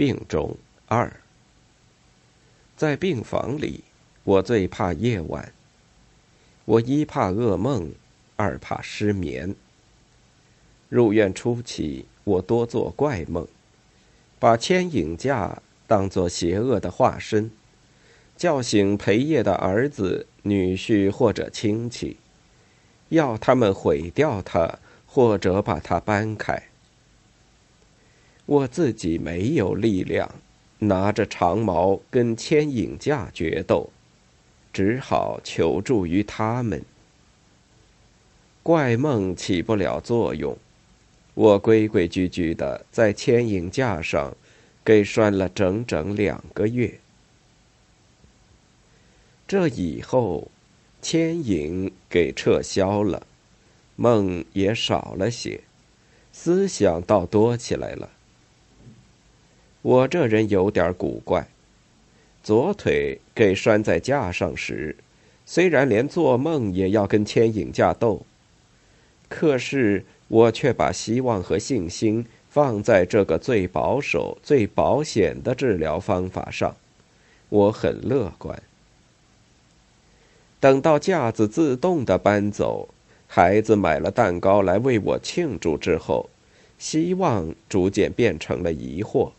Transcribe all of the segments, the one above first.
病中二，在病房里，我最怕夜晚。我一怕噩梦，二怕失眠。入院初期，我多做怪梦，把牵引架当作邪恶的化身，叫醒陪夜的儿子、女婿或者亲戚，要他们毁掉它，或者把它搬开。我自己没有力量，拿着长矛跟牵引架决斗，只好求助于他们。怪梦起不了作用，我规规矩矩的在牵引架上给拴了整整两个月。这以后，牵引给撤销了，梦也少了些，思想倒多起来了。我这人有点古怪，左腿给拴在架上时，虽然连做梦也要跟牵引架斗，可是我却把希望和信心放在这个最保守、最保险的治疗方法上，我很乐观。等到架子自动的搬走，孩子买了蛋糕来为我庆祝之后，希望逐渐变成了疑惑。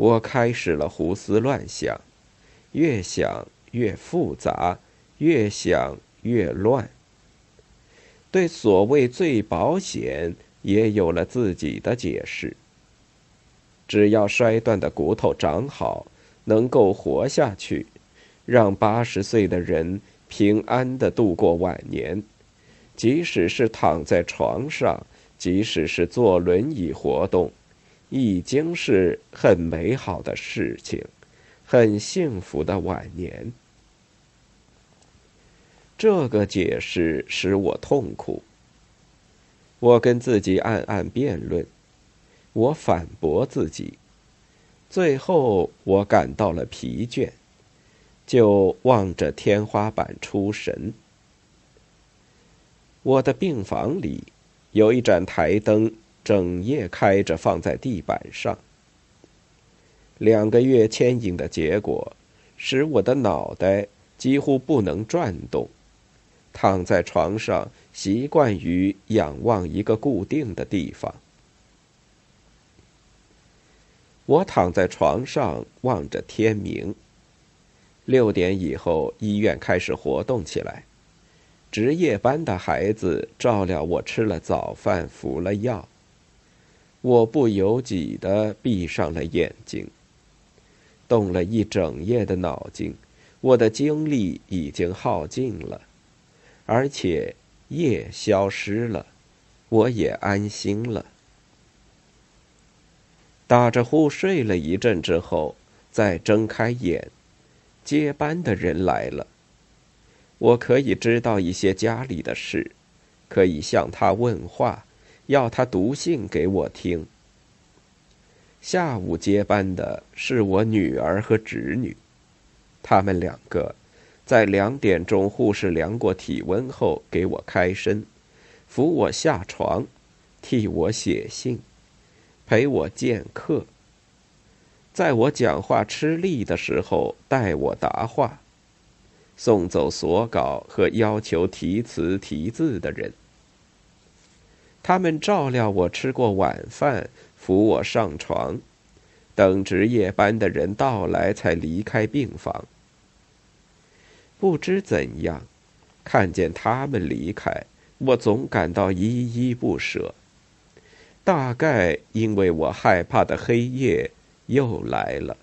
我开始了胡思乱想，越想越复杂，越想越乱。对所谓最保险，也有了自己的解释。只要摔断的骨头长好，能够活下去，让八十岁的人平安的度过晚年，即使是躺在床上，即使是坐轮椅活动。已经是很美好的事情，很幸福的晚年。这个解释使我痛苦。我跟自己暗暗辩论，我反驳自己，最后我感到了疲倦，就望着天花板出神。我的病房里有一盏台灯。整夜开着，放在地板上。两个月牵引的结果，使我的脑袋几乎不能转动，躺在床上，习惯于仰望一个固定的地方。我躺在床上，望着天明。六点以后，医院开始活动起来，值夜班的孩子照料我吃了早饭，服了药。我不由己的闭上了眼睛。动了一整夜的脑筋，我的精力已经耗尽了，而且夜消失了，我也安心了。打着呼睡了一阵之后，再睁开眼，接班的人来了。我可以知道一些家里的事，可以向他问话。要他读信给我听。下午接班的是我女儿和侄女，他们两个在两点钟护士量过体温后给我开身，扶我下床，替我写信，陪我见客。在我讲话吃力的时候代我答话，送走所稿和要求题词题字的人。他们照料我吃过晚饭，扶我上床，等值夜班的人到来才离开病房。不知怎样，看见他们离开，我总感到依依不舍。大概因为我害怕的黑夜又来了。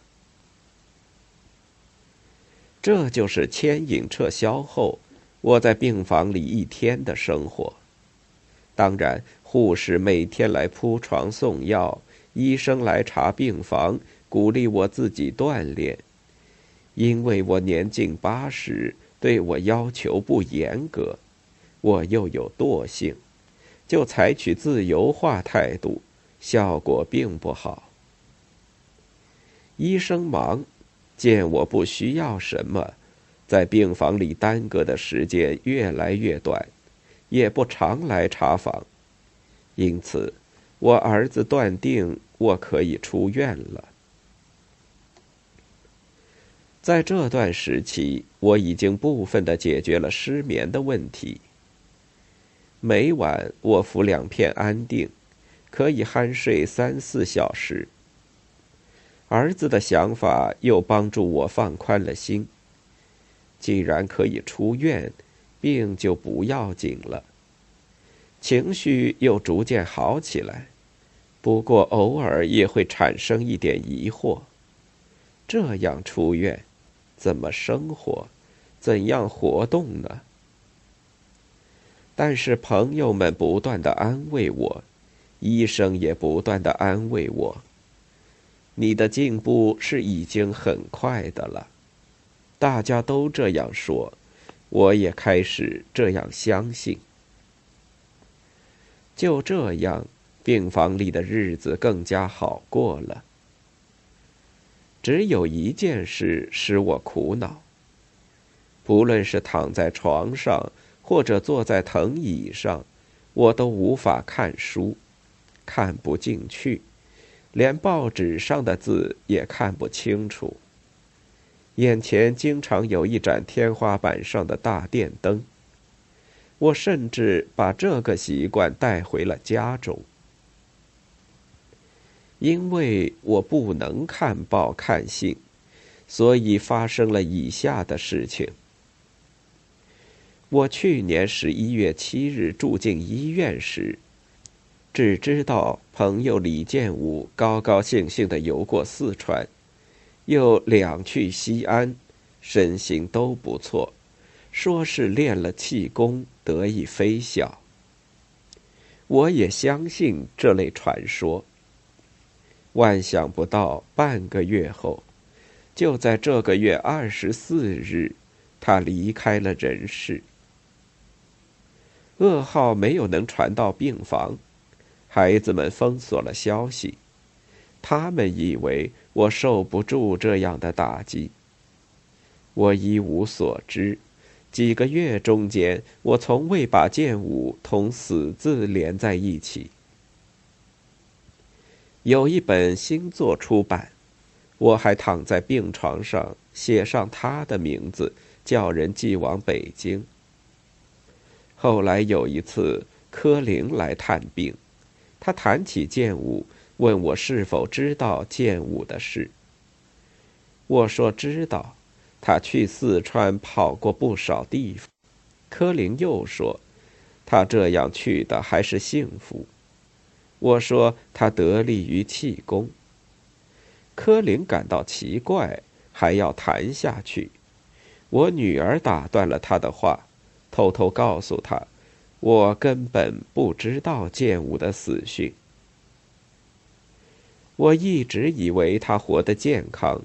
这就是牵引撤销后，我在病房里一天的生活。当然，护士每天来铺床送药，医生来查病房，鼓励我自己锻炼。因为我年近八十，对我要求不严格，我又有惰性，就采取自由化态度，效果并不好。医生忙，见我不需要什么，在病房里耽搁的时间越来越短。也不常来查访，因此，我儿子断定我可以出院了。在这段时期，我已经部分的解决了失眠的问题。每晚我服两片安定，可以酣睡三四小时。儿子的想法又帮助我放宽了心。既然可以出院，病就不要紧了。情绪又逐渐好起来，不过偶尔也会产生一点疑惑：这样出院，怎么生活，怎样活动呢？但是朋友们不断的安慰我，医生也不断的安慰我。你的进步是已经很快的了，大家都这样说，我也开始这样相信。就这样，病房里的日子更加好过了。只有一件事使我苦恼。不论是躺在床上，或者坐在藤椅上，我都无法看书，看不进去，连报纸上的字也看不清楚。眼前经常有一盏天花板上的大电灯。我甚至把这个习惯带回了家中，因为我不能看报看信，所以发生了以下的事情。我去年十一月七日住进医院时，只知道朋友李建武高高兴兴的游过四川，又两去西安，身形都不错。说是练了气功得以飞翔，我也相信这类传说。万想不到，半个月后，就在这个月二十四日，他离开了人世。噩耗没有能传到病房，孩子们封锁了消息，他们以为我受不住这样的打击。我一无所知。几个月中间，我从未把剑舞同死字连在一起。有一本新作出版，我还躺在病床上写上他的名字，叫人寄往北京。后来有一次，柯林来探病，他谈起剑舞，问我是否知道剑舞的事。我说知道。他去四川跑过不少地方，柯林又说，他这样去的还是幸福。我说他得力于气功。柯林感到奇怪，还要谈下去。我女儿打断了他的话，偷偷告诉他，我根本不知道剑舞的死讯。我一直以为他活得健康。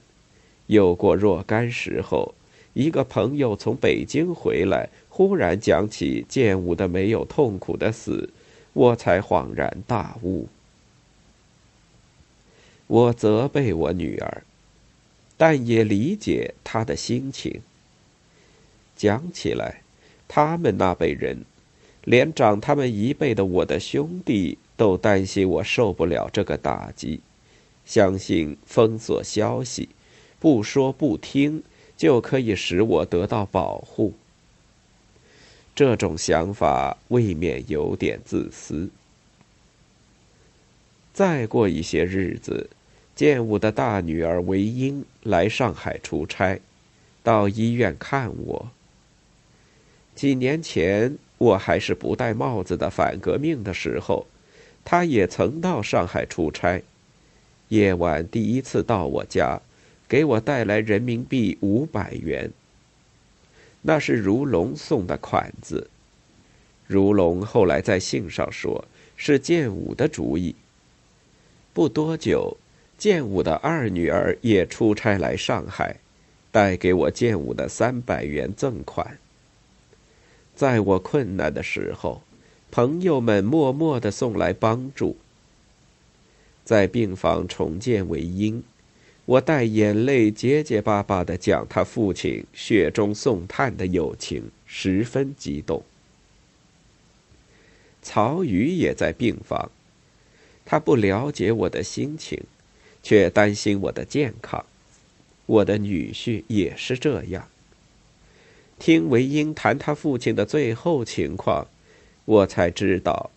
有过若干时候，一个朋友从北京回来，忽然讲起建武的没有痛苦的死，我才恍然大悟。我责备我女儿，但也理解她的心情。讲起来，他们那辈人，连长他们一辈的我的兄弟，都担心我受不了这个打击，相信封锁消息。不说不听，就可以使我得到保护。这种想法未免有点自私。再过一些日子，建武的大女儿韦英来上海出差，到医院看我。几年前我还是不戴帽子的反革命的时候，她也曾到上海出差，夜晚第一次到我家。给我带来人民币五百元。那是如龙送的款子。如龙后来在信上说，是建武的主意。不多久，建武的二女儿也出差来上海，带给我建武的三百元赠款。在我困难的时候，朋友们默默的送来帮助。在病房重建为婴。我带眼泪结结巴巴的讲他父亲雪中送炭的友情，十分激动。曹禺也在病房，他不了解我的心情，却担心我的健康。我的女婿也是这样。听韦英谈他父亲的最后情况，我才知道，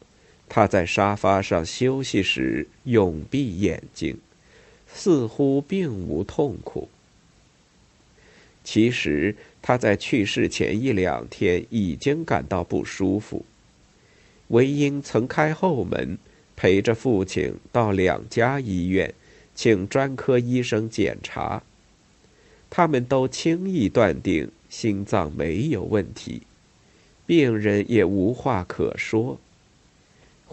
他在沙发上休息时永闭眼睛，似乎并无痛苦。其实他在去世前一两天已经感到不舒服。韦英曾开后门，陪着父亲到两家医院，请专科医生检查，他们都轻易断定。心脏没有问题，病人也无话可说。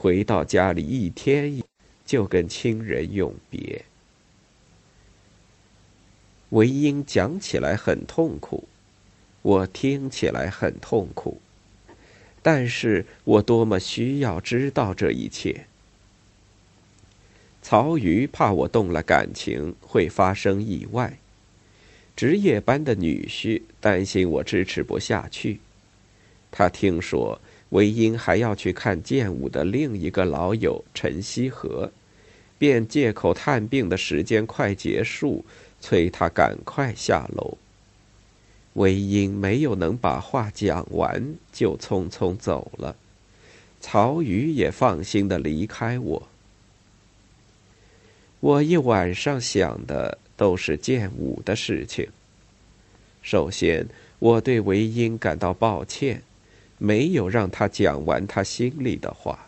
回到家里一天，就跟亲人永别。韦英讲起来很痛苦，我听起来很痛苦，但是我多么需要知道这一切。曹禺怕我动了感情会发生意外。值夜班的女婿担心我支持不下去，他听说韦英还要去看建武的另一个老友陈锡和，便借口探病的时间快结束，催他赶快下楼。韦英没有能把话讲完，就匆匆走了。曹禺也放心的离开我。我一晚上想的。都是剑武的事情。首先，我对韦英感到抱歉，没有让他讲完他心里的话。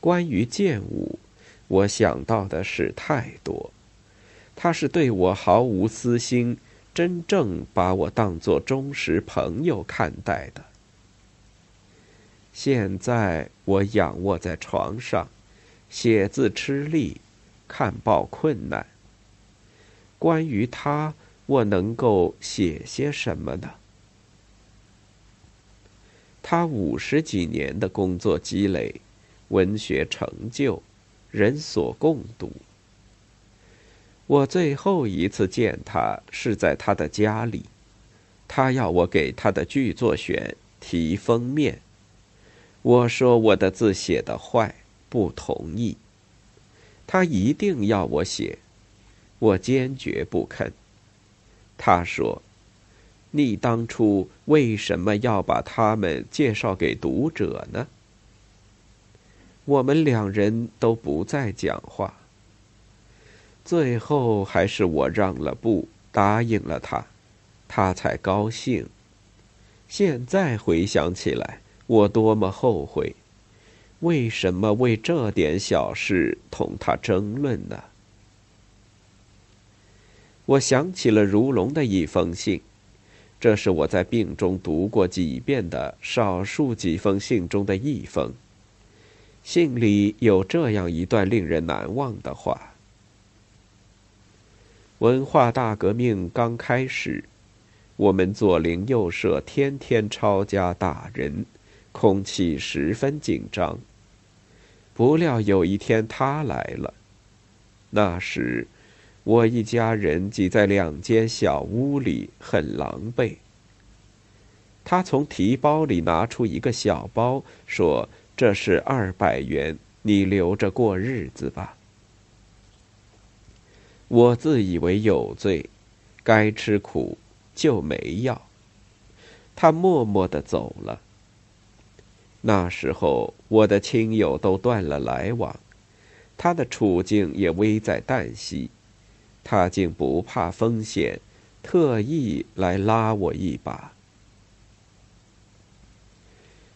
关于剑武，我想到的事太多。他是对我毫无私心，真正把我当作忠实朋友看待的。现在我仰卧在床上，写字吃力，看报困难。关于他，我能够写些什么呢？他五十几年的工作积累、文学成就，人所共睹。我最后一次见他是在他的家里，他要我给他的剧作选题封面，我说我的字写得坏，不同意。他一定要我写。我坚决不肯。他说：“你当初为什么要把他们介绍给读者呢？”我们两人都不再讲话。最后还是我让了步，答应了他，他才高兴。现在回想起来，我多么后悔！为什么为这点小事同他争论呢？我想起了如龙的一封信，这是我在病中读过几遍的少数几封信中的一封。信里有这样一段令人难忘的话：文化大革命刚开始，我们左邻右舍天天抄家打人，空气十分紧张。不料有一天他来了，那时。我一家人挤在两间小屋里，很狼狈。他从提包里拿出一个小包，说：“这是二百元，你留着过日子吧。”我自以为有罪，该吃苦就没要。他默默的走了。那时候，我的亲友都断了来往，他的处境也危在旦夕。他竟不怕风险，特意来拉我一把。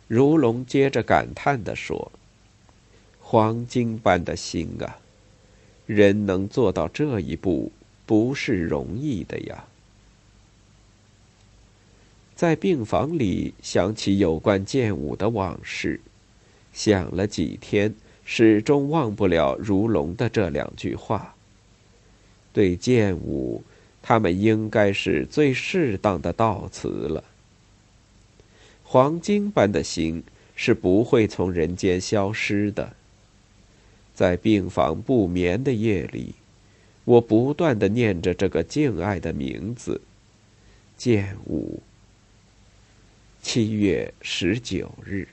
如龙接着感叹地说：“黄金般的心啊，人能做到这一步，不是容易的呀。”在病房里想起有关剑舞的往事，想了几天，始终忘不了如龙的这两句话。对剑舞，他们应该是最适当的悼词了。黄金般的心是不会从人间消失的。在病房不眠的夜里，我不断的念着这个敬爱的名字——剑舞。七月十九日。